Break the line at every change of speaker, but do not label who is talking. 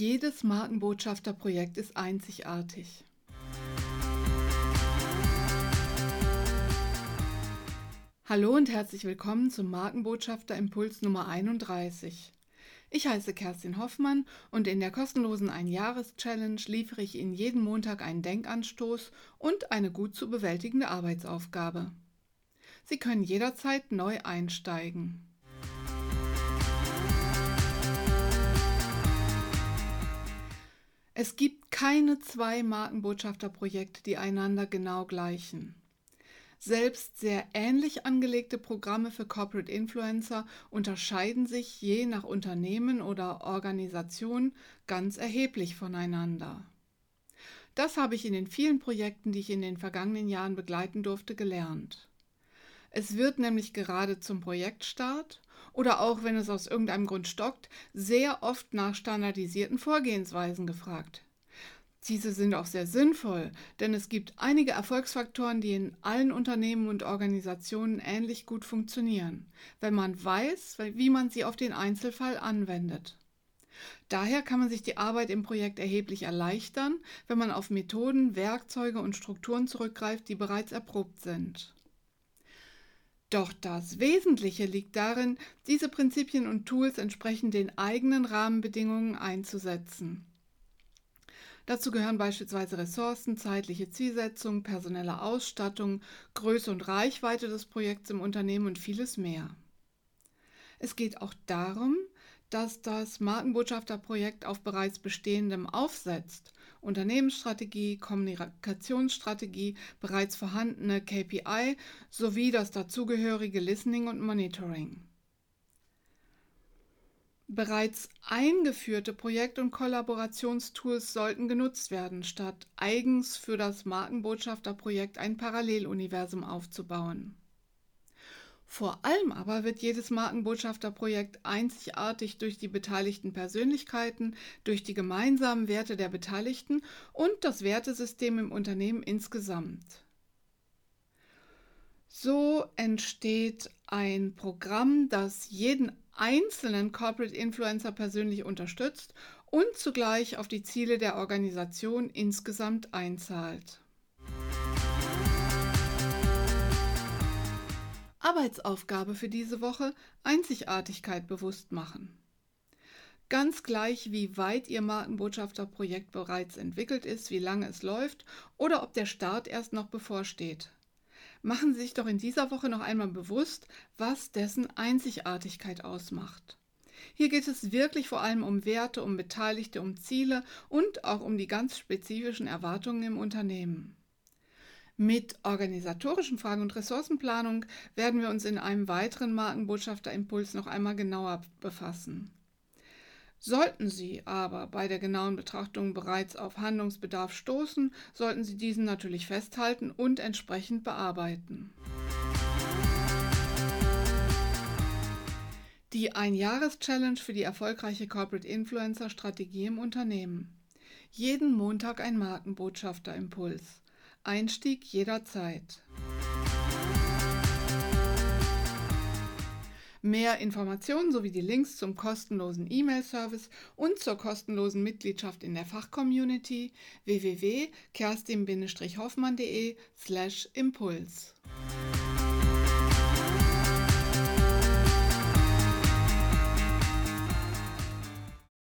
Jedes Markenbotschafterprojekt ist einzigartig. Hallo und herzlich willkommen zum Markenbotschafter Impuls Nummer 31. Ich heiße Kerstin Hoffmann und in der kostenlosen Ein-Jahres-Challenge liefere ich Ihnen jeden Montag einen Denkanstoß und eine gut zu bewältigende Arbeitsaufgabe. Sie können jederzeit neu einsteigen. Es gibt keine zwei Markenbotschafterprojekte, die einander genau gleichen. Selbst sehr ähnlich angelegte Programme für Corporate Influencer unterscheiden sich je nach Unternehmen oder Organisation ganz erheblich voneinander. Das habe ich in den vielen Projekten, die ich in den vergangenen Jahren begleiten durfte, gelernt. Es wird nämlich gerade zum Projektstart oder auch wenn es aus irgendeinem Grund stockt, sehr oft nach standardisierten Vorgehensweisen gefragt. Diese sind auch sehr sinnvoll, denn es gibt einige Erfolgsfaktoren, die in allen Unternehmen und Organisationen ähnlich gut funktionieren, wenn man weiß, wie man sie auf den Einzelfall anwendet. Daher kann man sich die Arbeit im Projekt erheblich erleichtern, wenn man auf Methoden, Werkzeuge und Strukturen zurückgreift, die bereits erprobt sind. Doch das Wesentliche liegt darin, diese Prinzipien und Tools entsprechend den eigenen Rahmenbedingungen einzusetzen. Dazu gehören beispielsweise Ressourcen, zeitliche Zielsetzung, personelle Ausstattung, Größe und Reichweite des Projekts im Unternehmen und vieles mehr. Es geht auch darum, dass das Markenbotschafterprojekt auf bereits bestehendem aufsetzt. Unternehmensstrategie, Kommunikationsstrategie, bereits vorhandene KPI sowie das dazugehörige Listening und Monitoring. Bereits eingeführte Projekt- und Kollaborationstools sollten genutzt werden, statt eigens für das Markenbotschafterprojekt ein Paralleluniversum aufzubauen. Vor allem aber wird jedes Markenbotschafterprojekt einzigartig durch die beteiligten Persönlichkeiten, durch die gemeinsamen Werte der Beteiligten und das Wertesystem im Unternehmen insgesamt. So entsteht ein Programm, das jeden einzelnen Corporate Influencer persönlich unterstützt und zugleich auf die Ziele der Organisation insgesamt einzahlt. Arbeitsaufgabe für diese Woche Einzigartigkeit bewusst machen. Ganz gleich, wie weit Ihr Markenbotschafterprojekt bereits entwickelt ist, wie lange es läuft oder ob der Start erst noch bevorsteht. Machen Sie sich doch in dieser Woche noch einmal bewusst, was dessen Einzigartigkeit ausmacht. Hier geht es wirklich vor allem um Werte, um Beteiligte, um Ziele und auch um die ganz spezifischen Erwartungen im Unternehmen. Mit organisatorischen Fragen und Ressourcenplanung werden wir uns in einem weiteren Markenbotschafterimpuls noch einmal genauer befassen. Sollten Sie aber bei der genauen Betrachtung bereits auf Handlungsbedarf stoßen, sollten Sie diesen natürlich festhalten und entsprechend bearbeiten. Die Ein-Jahres-Challenge für die erfolgreiche Corporate Influencer-Strategie im Unternehmen. Jeden Montag ein Markenbotschafter-Impuls. Einstieg jederzeit. Mehr Informationen sowie die Links zum kostenlosen E-Mail-Service und zur kostenlosen Mitgliedschaft in der Fachcommunity www.kerstin-hoffmann.de/impuls.